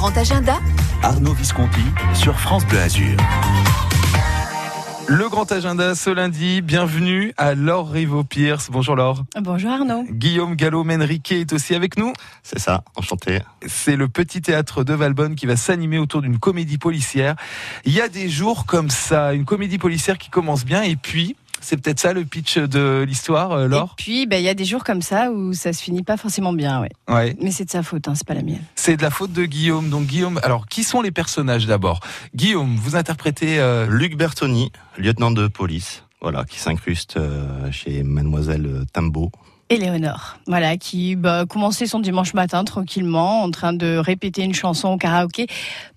grand agenda Arnaud Visconti sur France Bleu Azur. Le grand agenda ce lundi, bienvenue à Laure Riveau-Pierce. Bonjour Laure. Bonjour Arnaud. Guillaume Gallo-Menriquet est aussi avec nous. C'est ça, enchanté. C'est le petit théâtre de Valbonne qui va s'animer autour d'une comédie policière. Il y a des jours comme ça, une comédie policière qui commence bien et puis c'est peut-être ça le pitch de l'histoire, euh, Laure Et puis, bah, il y a des jours comme ça où ça se finit pas forcément bien, ouais. Ouais. Mais c'est de sa faute, hein, c'est pas la mienne. C'est de la faute de Guillaume. Donc Guillaume, alors qui sont les personnages d'abord? Guillaume, vous interprétez euh, Luc Bertoni, lieutenant de police, voilà, qui s'incruste euh, chez Mademoiselle Tambo. Éléonore, voilà, qui bah, commençait son dimanche matin tranquillement, en train de répéter une chanson au karaoké,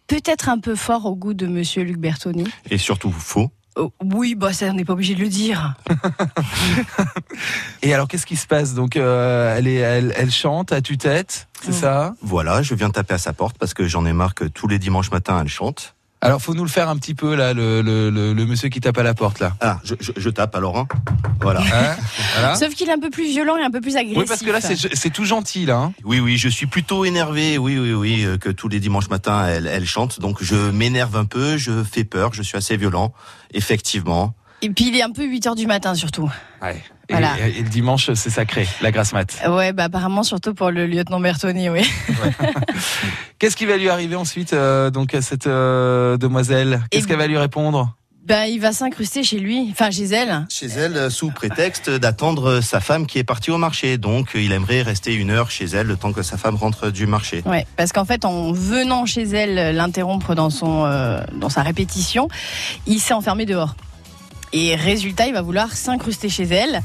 peut-être un peu fort au goût de Monsieur Luc Bertoni. Et surtout faux. Oh, oui, bah ça, on n'est pas obligé de le dire. Et alors qu'est-ce qui se passe? Donc euh, elle, est, elle, elle chante à tue-tête, c'est ça? Voilà, je viens taper à sa porte parce que j'en ai marre que tous les dimanches matins elle chante. Alors faut nous le faire un petit peu là, le, le, le, le monsieur qui tape à la porte là. Ah, je, je- je tape alors, hein. Voilà. Hein Voilà. Sauf qu'il est un peu plus violent et un peu plus agressif. Oui parce que là c'est c'est tout gentil là. hein. Oui, oui, je suis plutôt énervé, oui, oui, oui, euh, que tous les dimanches matins elle, elle chante. Donc je m'énerve un peu, je fais peur, je suis assez violent, effectivement. Et puis il est un peu 8 heures du matin surtout. Ouais. Et, Voilà. et- et le dimanche c'est sacré, la grasse mat. Ouais, bah apparemment surtout pour le lieutenant Bertoni, oui. Qu'est-ce qui va lui arriver ensuite euh, donc à cette euh, demoiselle? Qu'est-ce qu'elle va lui répondre? Ben il va s'incruster chez lui, enfin chez elle. Chez elle, euh, sous prétexte d'attendre sa femme qui est partie au marché. Donc il aimerait rester une heure chez elle le temps que sa femme rentre du marché. Ouais, parce qu'en fait, en venant chez elle l'interrompre dans son euh, dans sa répétition, il s'est enfermé dehors. Et résultat, il va vouloir s'incruster chez elle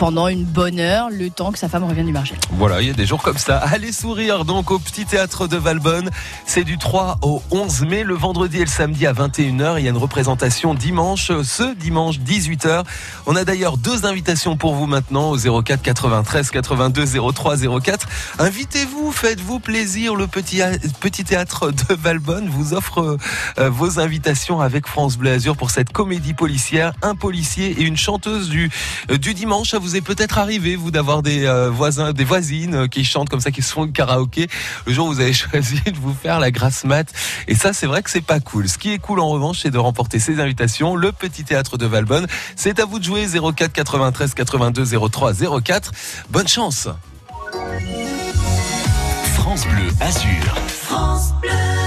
pendant une bonne heure, le temps que sa femme revienne du marché. Voilà, il y a des jours comme ça. Allez sourire donc au petit théâtre de Valbonne. C'est du 3 au 11 mai, le vendredi et le samedi à 21h. Il y a une représentation dimanche, ce dimanche 18h. On a d'ailleurs deux invitations pour vous maintenant au 04 93 82 03 04. Invitez-vous, faites-vous plaisir. Le petit, petit théâtre de Valbonne vous offre euh, vos invitations avec France Bleu pour cette comédie policière. Un policier et une chanteuse du, euh, du dimanche. Ça vous est peut-être arrivé, vous, d'avoir des euh, voisins, des voisines euh, qui chantent comme ça, qui se font le karaoké. Le jour où vous avez choisi de vous faire la grasse mat. Et ça, c'est vrai que c'est pas cool. Ce qui est cool, en revanche, c'est de remporter ces invitations. Le petit théâtre de Valbonne. C'est à vous de jouer 04 93 82 03 04. Bonne chance. France Bleu Azur. Captured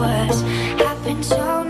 was. Happened so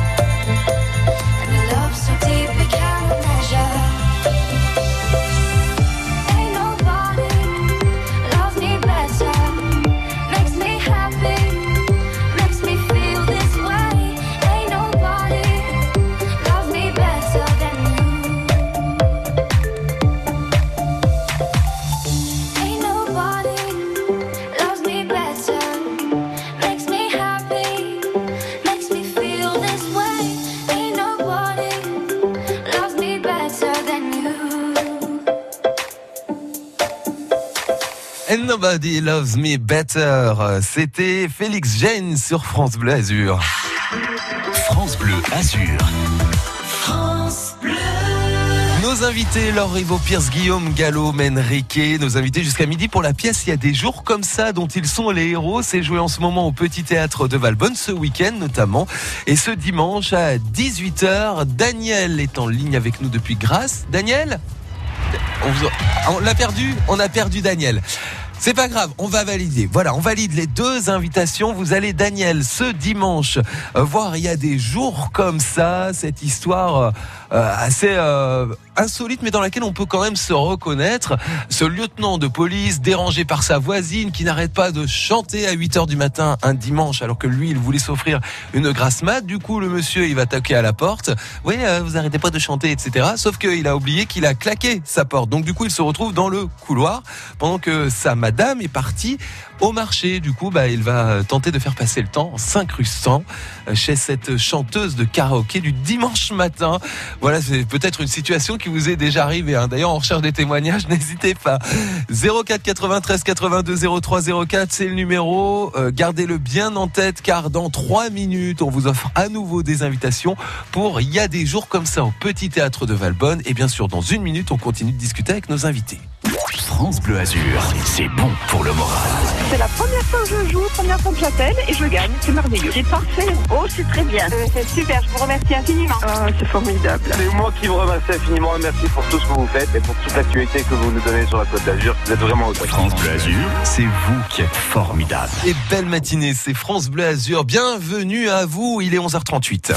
Nobody Loves Me Better. C'était Félix Jane sur France Bleu Azur. France Bleu Azur. France Bleu. Nos invités, Laure Rivo, Pierce, Guillaume, Gallo, Menrique, nos invités jusqu'à midi pour la pièce Il y a des jours comme ça dont ils sont les héros. C'est joué en ce moment au Petit Théâtre de Valbonne, ce week-end notamment. Et ce dimanche à 18h, Daniel est en ligne avec nous depuis Grasse. Daniel? On, vous a- on l'a perdu? On a perdu Daniel. C'est pas grave, on va valider. Voilà, on valide les deux invitations. Vous allez, Daniel, ce dimanche, euh, voir il y a des jours comme ça, cette histoire euh, assez euh, insolite, mais dans laquelle on peut quand même se reconnaître. Ce lieutenant de police dérangé par sa voisine qui n'arrête pas de chanter à 8 heures du matin un dimanche, alors que lui, il voulait s'offrir une grasse mat. Du coup, le monsieur, il va toquer à la porte. Oui, euh, vous arrêtez pas de chanter, etc. Sauf qu'il a oublié qu'il a claqué sa porte. Donc, du coup, il se retrouve dans le couloir pendant que sa madame est partie au marché. Du coup, bah, il va tenter de faire passer le temps en s'incrustant euh, chez cette chanteuse de karaoké du dimanche matin. Voilà, c'est peut-être une situation qui vous est déjà arrivée. hein. D'ailleurs, on recherche des témoignages, n'hésitez pas. 04 93 82 03 04, c'est le numéro. Euh, Gardez-le bien en tête car dans trois minutes, on vous offre à nouveau des invitations pour Il y a des jours comme ça au Petit Théâtre de Valbonne. Et bien sûr, dans une minute, on continue de discuter avec nos invités. France Bleu Azur, c'est bon pour le moral. C'est la première fois que je joue, première fois que j'appelle et je gagne. C'est merveilleux. C'est parfait. Oh, c'est très bien. c'est super. Je vous remercie infiniment. Ah, c'est formidable. C'est moi qui vous remercie infiniment. Merci pour tout ce que vous faites et pour toute l'actualité que vous nous donnez sur la Côte d'Azur. Vous êtes vraiment au top. France Bleu Azur, c'est vous qui êtes formidable. Et belle matinée, c'est France Bleu Azur. Bienvenue à vous, il est 11h38.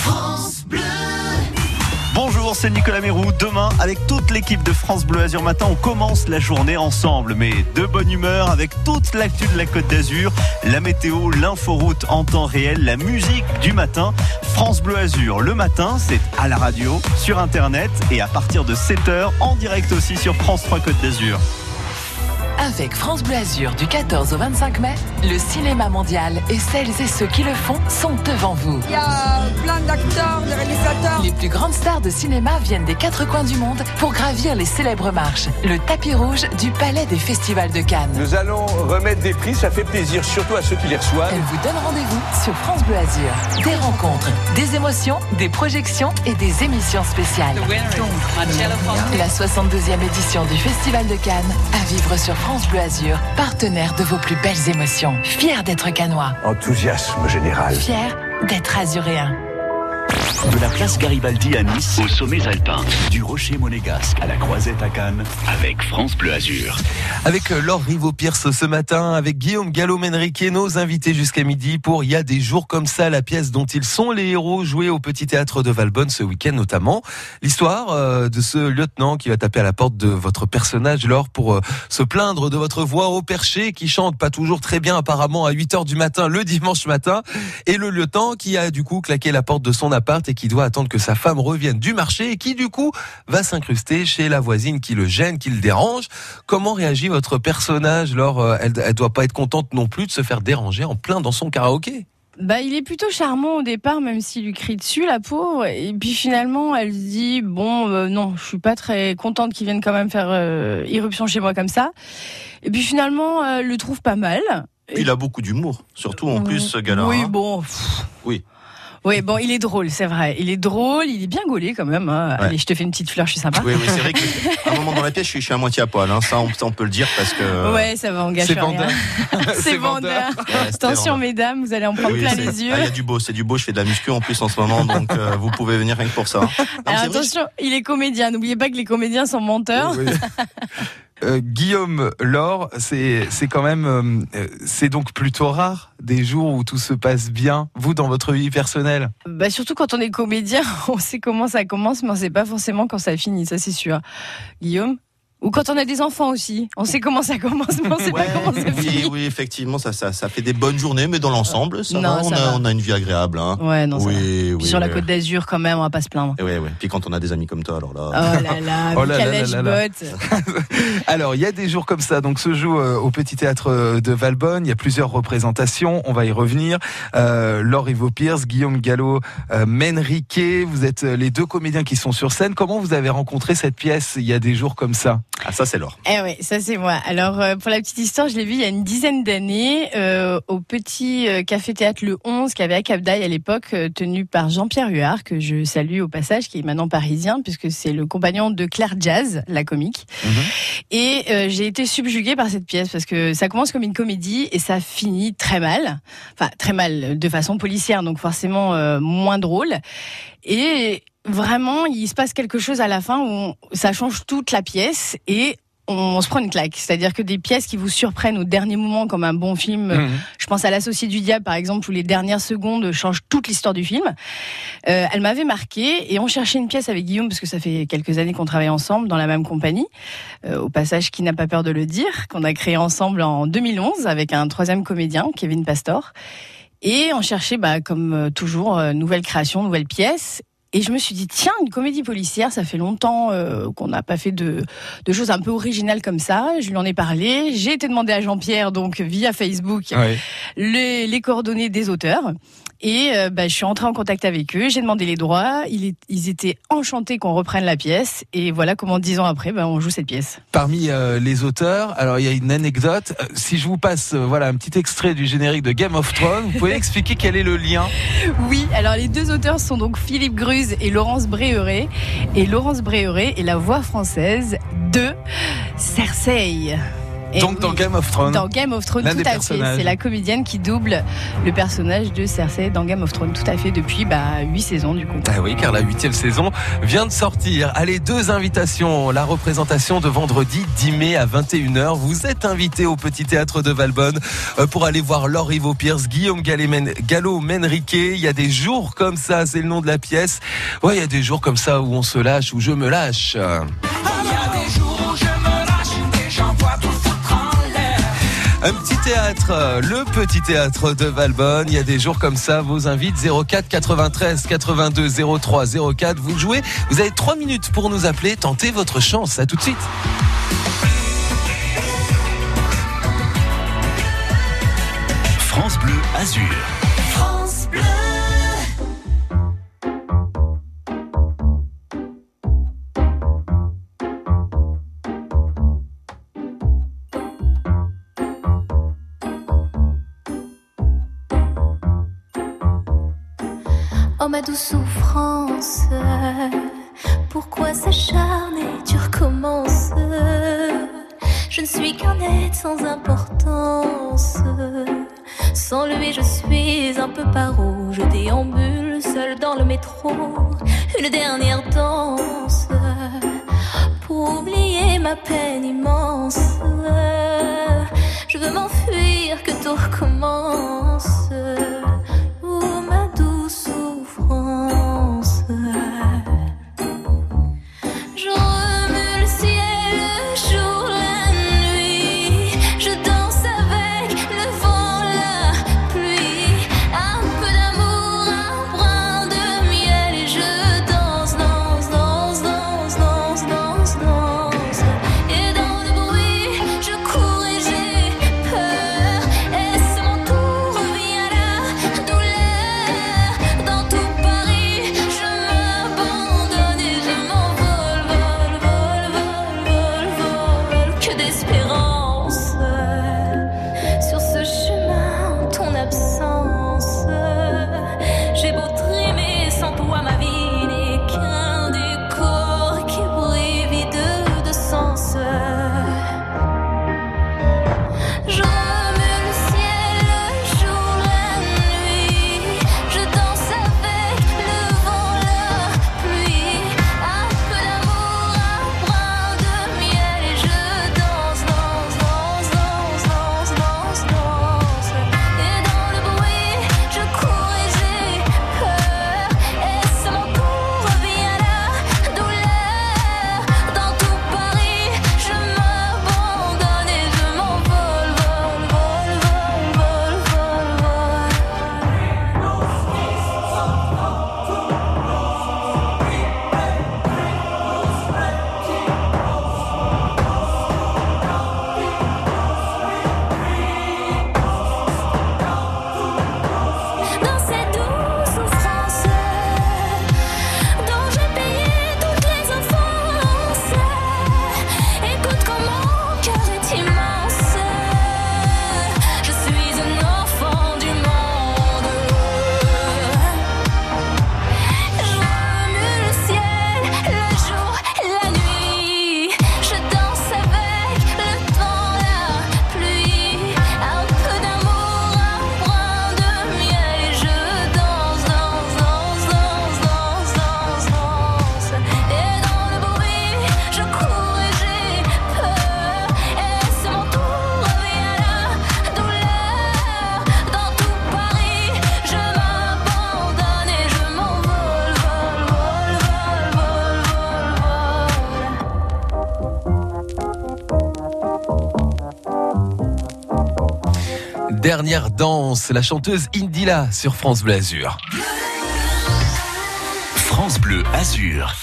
Bonjour, c'est Nicolas Mérou. Demain, avec toute l'équipe de France Bleu Azur Matin, on commence la journée ensemble, mais de bonne humeur, avec toute l'actu de la Côte d'Azur, la météo, l'inforoute en temps réel, la musique du matin. France Bleu Azur, le matin, c'est à la radio, sur Internet et à partir de 7h, en direct aussi sur France 3 Côte d'Azur. Avec France Bleu Azur du 14 au 25 mai, le cinéma mondial et celles et ceux qui le font sont devant vous. Plein d'acteurs, de réalisateurs. Les plus grandes stars de cinéma viennent des quatre coins du monde pour gravir les célèbres marches, le tapis rouge du Palais des Festivals de Cannes. Nous allons remettre des prix. Ça fait plaisir, surtout à ceux qui les reçoivent. Elle vous donne rendez-vous sur France Bleu Azur. Des rencontres, des émotions, des projections et des émissions spéciales. La 62e édition du Festival de Cannes à vivre sur France Bleu Azur, partenaire de vos plus belles émotions. Fier d'être canois, Enthousiasme général. fier d'être azuréen. De la place Garibaldi à Nice, aux sommets alpins, du rocher monégasque à la croisette à Cannes, avec France Bleu Azur. Avec euh, Laure Rivo-Pierce ce matin, avec Guillaume Gallo-Menrique, nos invités jusqu'à midi pour Il y a des jours comme ça, la pièce dont ils sont les héros, jouée au Petit Théâtre de Valbonne ce week-end notamment. L'histoire euh, de ce lieutenant qui va taper à la porte de votre personnage, Laure, pour euh, se plaindre de votre voix au perché, qui chante pas toujours très bien apparemment à 8 heures du matin le dimanche matin, et le lieutenant qui a du coup claqué la porte de son appart et qui doit attendre que sa femme revienne du marché et qui du coup va s'incruster chez la voisine qui le gêne, qui le dérange. Comment réagit votre personnage Laure Euh, elle, elle doit pas être contente non plus de se faire déranger en plein dans son karaoké. Bah, il est plutôt charmant au départ, même s'il lui crie dessus, la pauvre. Et puis finalement, elle se dit bon, euh, non, je suis pas très contente qu'il vienne quand même faire euh, irruption chez moi comme ça. Et puis finalement, elle le trouve pas mal. Puis il a beaucoup d'humour, surtout en plus ce gars-là. Oui, hein. bon. pff. Oui. Oui, bon, il est drôle, c'est vrai. Il est drôle, il est bien gaulé quand même. hein. Ouais. Allez, je te fais une petite fleur, je suis sympa. Oui, oui, c'est vrai qu'à un moment dans la pièce, je suis, je suis à moitié à poil. Hein. Ça, on, ça, on peut le dire parce que. Ouais, ça va, gâche C'est vendeur. C'est vendeur. Ouais, Attention, mesdames, vous allez en prendre Oui, plein les yeux. Ah, Il y a du beau, c'est du beau. Je fais de la muscu en plus en ce moment, donc euh, vous pouvez venir rien que pour ça. Non, Alors vrai, attention, il est comédien. N'oubliez pas que les comédiens sont menteurs. Oui. Euh, Guillaume Laure, c'est quand même euh, c'est donc plutôt rare des jours où tout se passe bien. Vous dans votre vie personnelle? Bah, surtout quand on est comédien, on sait comment ça commence, mais on sait pas forcément quand ça finit, ça c'est sûr. Guillaume? Ou quand on a des enfants aussi, on sait comment ça commence, mais on sait Ouais, pas comment ça oui, finit. oui, effectivement, ça, ça, ça fait des bonnes journées, mais dans l'ensemble, ça Non, va, on, a, va. on a une vie agréable. Hein. Ouais, non, ça va. oui, Puis oui, sur la oui. Côte d'Azur, quand même, on va pas se plaindre. Et ouais, ouais. Puis quand on a des amis comme toi, alors Oh là. Oh là là Michael là là. Alors il y a des jours comme ça, donc se joue euh, au Petit Théâtre euh, de Valbonne. Il y a plusieurs représentations, on va y revenir. Euh, Laure Ivo Pierce, Guillaume Gallo, euh, Menriquet, vous êtes euh, les deux comédiens qui sont sur scène. Comment vous avez rencontré cette pièce Il y a des jours comme ça? Ah, ça, c'est l'or. Eh oui, ça c'est moi. Alors euh, pour la petite histoire, je l'ai vu il y a une dizaine d'années euh, au petit euh, café théâtre Le 11 qui avait à Cap d'Aille à l'époque, euh, tenu par Jean-Pierre Huard que je salue au passage, qui est maintenant parisien puisque c'est le compagnon de Claire Jazz, la comique. Et euh, j'ai été subjuguée par cette pièce parce que ça commence comme une comédie et ça finit très mal, enfin très mal de façon policière, donc forcément euh, moins drôle. Et vraiment, il se passe quelque chose à la fin où on- ça change toute la pièce et on se prend une claque. C'est-à-dire que des pièces qui vous surprennent au dernier moment, comme un bon film, Mhm. je pense à L'Associé du Diable, par exemple, où les dernières secondes changent toute l'histoire du film. Euh, elle m'avait marqué et on cherchait une pièce avec Guillaume, parce que ça fait quelques années qu'on travaille ensemble dans la même compagnie. Euh, au passage, qui n'a pas peur de le dire, qu'on a créé ensemble en 2011 avec un troisième comédien, Kevin Pastor. Et on cherchait, bah, comme euh, toujours, euh, nouvelle création, nouvelle pièce. Et je me suis dit, tiens, une comédie policière, ça fait longtemps euh, qu'on n'a pas fait de, de choses un peu originales comme ça. Je lui en ai parlé. J'ai été demandé à Jean-Pierre, donc via Facebook, les coordonnées des auteurs. Et euh, bah, je suis entrée en contact avec eux, j'ai demandé les droits, ils, est- ils étaient enchantés qu'on reprenne la pièce. Et voilà comment dix ans après, bah, on joue cette pièce. Parmi euh, les auteurs, alors il y a une anecdote. Euh, Si je vous passe euh, voilà un petit extrait du générique de Game of Thrones, vous pouvez expliquer quel est le lien? Oui, alors les deux auteurs sont donc Philippe Gruz et Laurence Bréheret. Et Laurence Bréheret est la voix française de Cersei. Donc dans Game of Thrones. Dans Game of Thrones, tout à fait. C'est la comédienne qui double le personnage de Cersei dans Game of Thrones, tout à fait, depuis bah, 8 saisons du coup. Ah oui, car la huitième saison vient de sortir. Allez, deux invitations. La représentation de vendredi 10 mai à 21h. Vous êtes invité au Petit Théâtre de Valbonne euh, pour aller voir Laure Ivo Pierce, Guillaume Gallo-Men- Gallo-Menriquet. Il y a des jours comme ça, c'est le nom de la pièce. Ouais, il y a des jours comme ça où on se lâche, où je me lâche. Un petit théâtre, euh, le petit théâtre de Valbonne. Il y a des jours comme ça. Vos invites 04 93 82 03 04. Vous jouez. Vous avez trois minutes pour nous appeler. Tentez votre chance. À tout de suite. France Bleu Azur. Oh ma douce souffrance, pourquoi s'acharner, tu recommences? Je ne suis qu'un être sans importance. Sans lui, je suis un peu paro. Je déambule seul dans le métro. Une dernière danse pour oublier ma peine immense. Je veux m'enfuir, que tout recommence. Dernière danse, la chanteuse Indila sur France Bleu Azur. France Bleu Azur.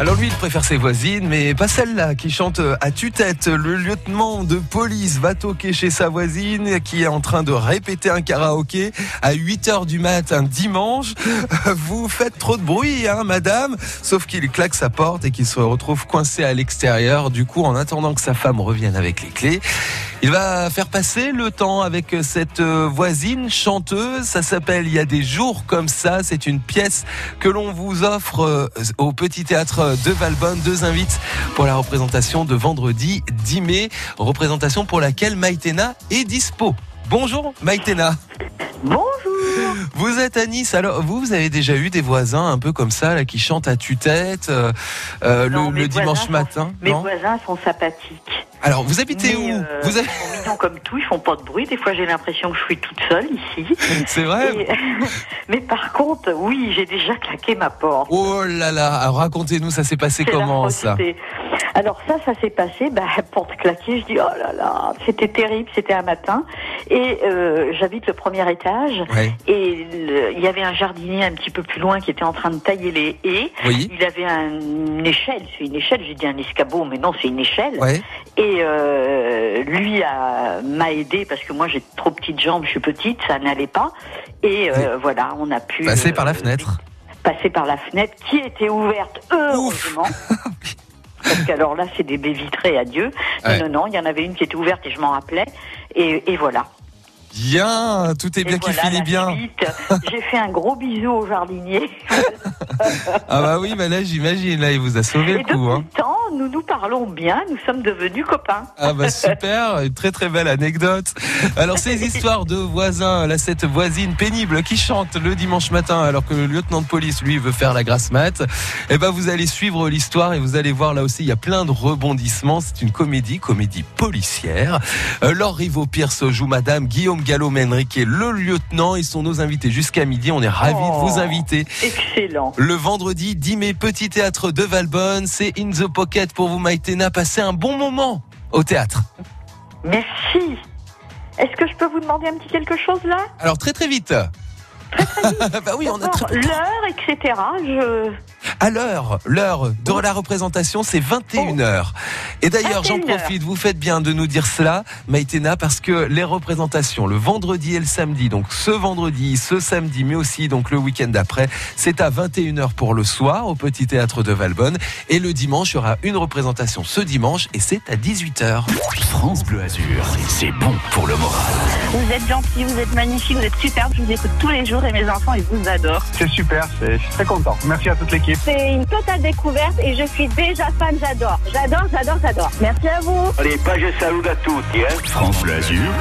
Alors lui, il préfère ses voisines, mais pas celle-là qui chante à tue-tête. Le lieutenant de police va toquer chez sa voisine qui est en train de répéter un karaoké à 8 heures du mat un dimanche. Vous faites trop de bruit, hein, madame Sauf qu'il claque sa porte et qu'il se retrouve coincé à l'extérieur. Du coup, en attendant que sa femme revienne avec les clés, il va faire passer le temps avec cette euh, voisine chanteuse. Ça s'appelle Il y a des jours comme ça. C'est une pièce que l'on vous offre euh, au Petit Théâtre de Valbonne. Deux invites pour la représentation de vendredi 10 mai. Représentation pour laquelle Maïtena est dispo. Bonjour Maïtena. Bonjour. Vous êtes à Nice. Alors vous, vous avez déjà eu des voisins un peu comme ça là qui chantent à tue-tête euh, euh, le, dimanche matin Mes non voisins sont sympathiques. Alors vous habitez Mais, où euh, Vous avez- Ils sont mignons comme tout, ils font pas de bruit. Des fois, j'ai l'impression que je suis toute seule ici. C'est vrai Et- mais par contre, oui, j'ai déjà claqué ma porte. Oh là là, alors racontez-nous, ça s'est passé comment ça. Alors ça, ça s'est passé, bah, porte claquée, je dis, oh là là, c'était terrible, c'était un matin. Et euh, j'habite le premier étage, Ouais. et il y avait un jardinier un petit peu plus loin qui était en train de tailler les haies. Oui. Il avait un- une échelle, c'est une échelle, j'ai dit un escabeau, mais non, c'est une échelle. Ouais. Et euh, lui m'a aidé parce que moi j'ai trop petites jambes, je suis petite, ça n'allait pas. Et euh, voilà, on a pu Passer euh, par la fenêtre. passer par la fenêtre qui était ouverte heureusement. Parce qu'alors là, c'est des baies vitrées, adieu. Non, Ouais. non, non, il y en avait une qui était ouverte et je m'en rappelais. Et, et voilà. Bien, tout est bien Et qui voilà finit bien. J'ai fait un gros bisou au jardinier. Ah bah oui, bah là j'imagine, là il vous a sauvé Et le coup. Hein. temps, nous nous parlons bien, nous sommes devenus copains. Ah bah super, une très très belle anecdote. Alors ces histoires de voisins, là cette voisine pénible qui chante le dimanche matin alors que le lieutenant de police lui veut faire la grasse mat, eh ben vous allez suivre l'histoire et vous allez voir là aussi il y a plein de rebondissements. C'est une comédie, comédie policière. Euh, Laure Rivaud-Pierce joue Madame Guillaume Gallo-Menriquet, le lieutenant. Ils sont nos invités jusqu'à midi. On est ravis Oh. de vous inviter. Excellent. Le vendredi 10 mai, petit théâtre de Valbonne, c'est In the Pocket pour vous Maïtena. Passez un bon moment au théâtre. Merci. Est-ce que je peux vous demander un petit quelque chose là? Alors très très vite. bah oui, on a très. L'heure, etc. Je... À l'heure, l'heure de la représentation, c'est 21h. Et d'ailleurs, j'en 21 heures. profite, vous faites bien de nous dire cela, Maïtena, parce que les représentations, le vendredi et le samedi, donc ce vendredi, ce samedi, mais aussi donc le week-end d'après, c'est à 21h pour le soir au Petit Théâtre de Valbonne. Et le dimanche, il y aura une représentation ce dimanche et c'est à 18h. France Bleu Azur, c'est bon pour le moral. Vous êtes gentil, vous êtes magnifique, vous êtes superbe. Je vous écoute tous les jours et mes enfants, ils vous adorent. C'est super, c'est- je suis très content. Merci à toute l'équipe. C'est une totale découverte et je suis déjà fan, j'adore. J'adore, j'adore, j'adore. Merci à vous. Allez, pas je salue à tous. Hein. France Bleu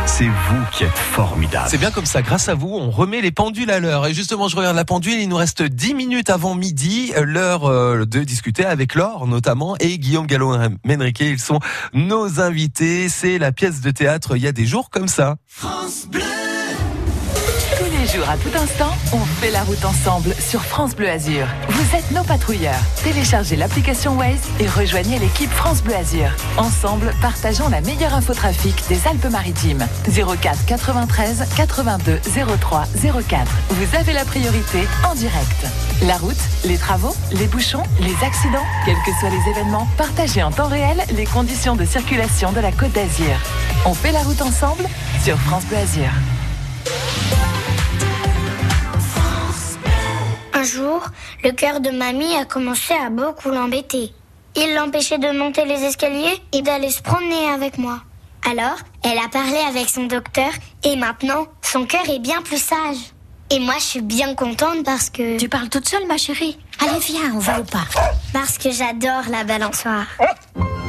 c'est vous qui êtes formidable. C'est bien comme ça, grâce à vous, on remet les pendules à l'heure. Et justement, je regarde la pendule, il nous reste 10 minutes avant midi, l'heure euh, de discuter avec Laure notamment et Guillaume Gallo-Menriquet. Ils sont nos invités. C'est la pièce de théâtre Il y a des jours comme ça. Tous les jours, à tout instant, on fait la route ensemble sur France Bleu Azur. Vous êtes nos patrouilleurs. Téléchargez l'application Waze et rejoignez l'équipe France Bleu Azur. Ensemble, partageons la meilleure infotrafic des Alpes-Maritimes. 04 93 82 03 04. Vous avez la priorité en direct. La route, les travaux, les bouchons, les accidents, quels que soient les événements, partagez en temps réel les conditions de circulation de la Côte d'Azur. On fait la route ensemble sur France Bleu Azur. Jour, le cœur de mamie a commencé à beaucoup l'embêter. Il l'empêchait de monter les escaliers et d'aller se promener avec moi. Alors, elle a parlé avec son docteur et maintenant, son cœur est bien plus sage. Et moi, je suis bien contente parce que... Tu parles toute seule, ma chérie Allez, viens, on va au parc. Parce que j'adore la balançoire.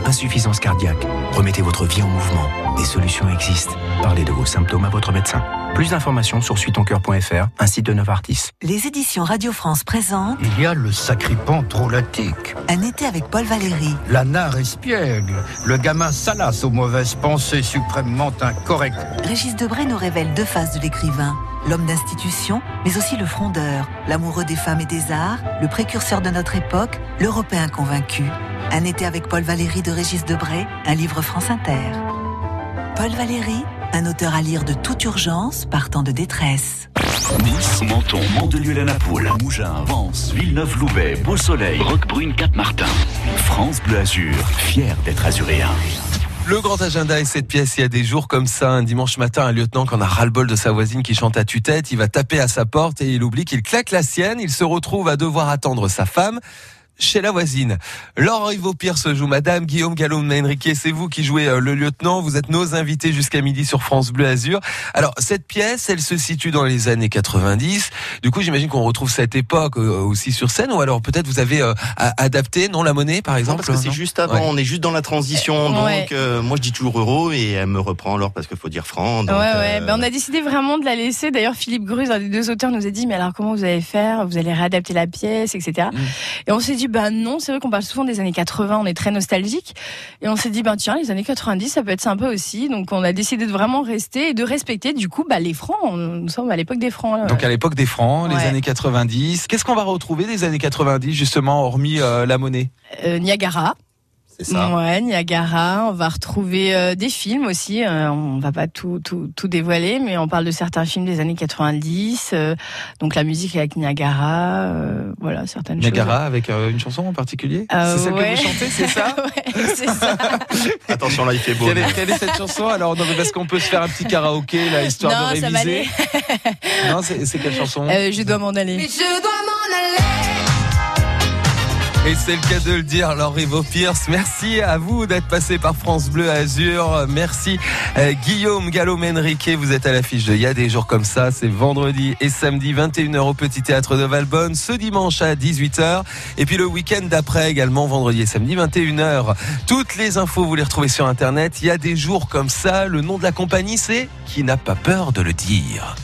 Insuffisance cardiaque. Remettez votre vie en mouvement. Des solutions existent. Parlez de vos symptômes à votre médecin. Plus d'informations sur suitoncoeur.fr, un site de Novartis. Les éditions Radio France présentent Il y a le sacripant drôlatique, Un été avec Paul Valéry. la nare espiègle, le gamin salace aux mauvaises pensées suprêmement incorrectes. Régis Debray nous révèle deux faces de l'écrivain. L'homme d'institution, mais aussi le frondeur, l'amoureux des femmes et des arts, le précurseur de notre époque, l'Européen convaincu. Un été avec Paul Valéry de Régis Debray, un livre France Inter. Paul Valéry, un auteur à lire de toute urgence, partant de détresse. Nice, Menton, Mandelieu-la-Napoule, Mougins, Vence, Villeneuve-Loubet, Beau-Soleil, Roquebrune, Cap-Martin. France Bleu Azur, fier d'être azuréen. Le grand agenda et cette pièce, il y a des jours comme ça, un dimanche matin, un lieutenant qui en a ras-le-bol de sa voisine qui chante à tue-tête, il va taper à sa porte et il oublie qu'il claque la sienne, il se retrouve à devoir attendre sa femme chez la voisine. Laure Ivo Pierce joue Madame Guillaume Gallon Henriquet, c'est vous qui jouez euh, le lieutenant, vous êtes nos invités jusqu'à midi sur France Bleu Azur. Alors cette pièce, elle se situe dans les années 90. Du coup, j'imagine qu'on retrouve cette époque euh, aussi sur scène ou alors peut-être vous avez euh, adapté non la monnaie par Non, exemple parce que c'est juste avant, Ouais. on est juste dans la transition, donc Ouais. euh, moi je dis toujours euro et elle me reprend alors parce qu'il faut dire franc. donc, ouais, ouais. euh, Ben, on a décidé vraiment de la laisser. D'ailleurs, Philippe Gruz, un des deux auteurs, nous a dit, mais alors comment vous allez faire? Vous allez réadapter la pièce, etc. Mm. Et on s'est dit, ben non, c'est vrai qu'on parle souvent des années 80, on est très nostalgique. Et on s'est dit, ben tiens, les années 90, ça peut être sympa aussi. Donc on a décidé de vraiment rester et de respecter, du coup, bah, les francs. Nous sommes à l'époque des francs. là. Donc à l'époque des francs, les années 90. Qu'est-ce qu'on va retrouver des années 90 justement, hormis euh, la monnaie? Euh, Niagara. C'est ça. Ouais, Niagara. On va retrouver euh, des films aussi. Euh, on va pas tout, tout, tout dévoiler, mais on parle de certains films des années 90. euh, donc la musique avec Niagara. euh, voilà, certaines Niagara avec euh, une chanson en particulier Euh, C'est celle ouais. que vous chantez, c'est ça ouais, c'est ça. Attention là, il fait beau. quelle est, quelle est cette chanson Alors, non, mais parce qu'on peut se faire un petit karaoké, là, histoire Non, de ça va réviser. Non, c'est c'est quelle chanson? Euh, je dois m'en aller. Je dois m'en aller. Et c'est le cas de le dire, Laure Rivo Pierce. Merci à vous d'être passé par France Bleu Azur. Merci euh, Guillaume Gallaume-Henriquet. Vous êtes à l'affiche de Il y a des jours comme ça. C'est vendredi et samedi 21h au Petit Théâtre de Valbonne. Ce dimanche à 18h. Et puis le week-end d'après également, vendredi et samedi 21h. Toutes les infos, vous les retrouvez sur Internet. Il y a des jours comme ça. Le nom de la compagnie, c'est Qui n'a pas peur de le dire?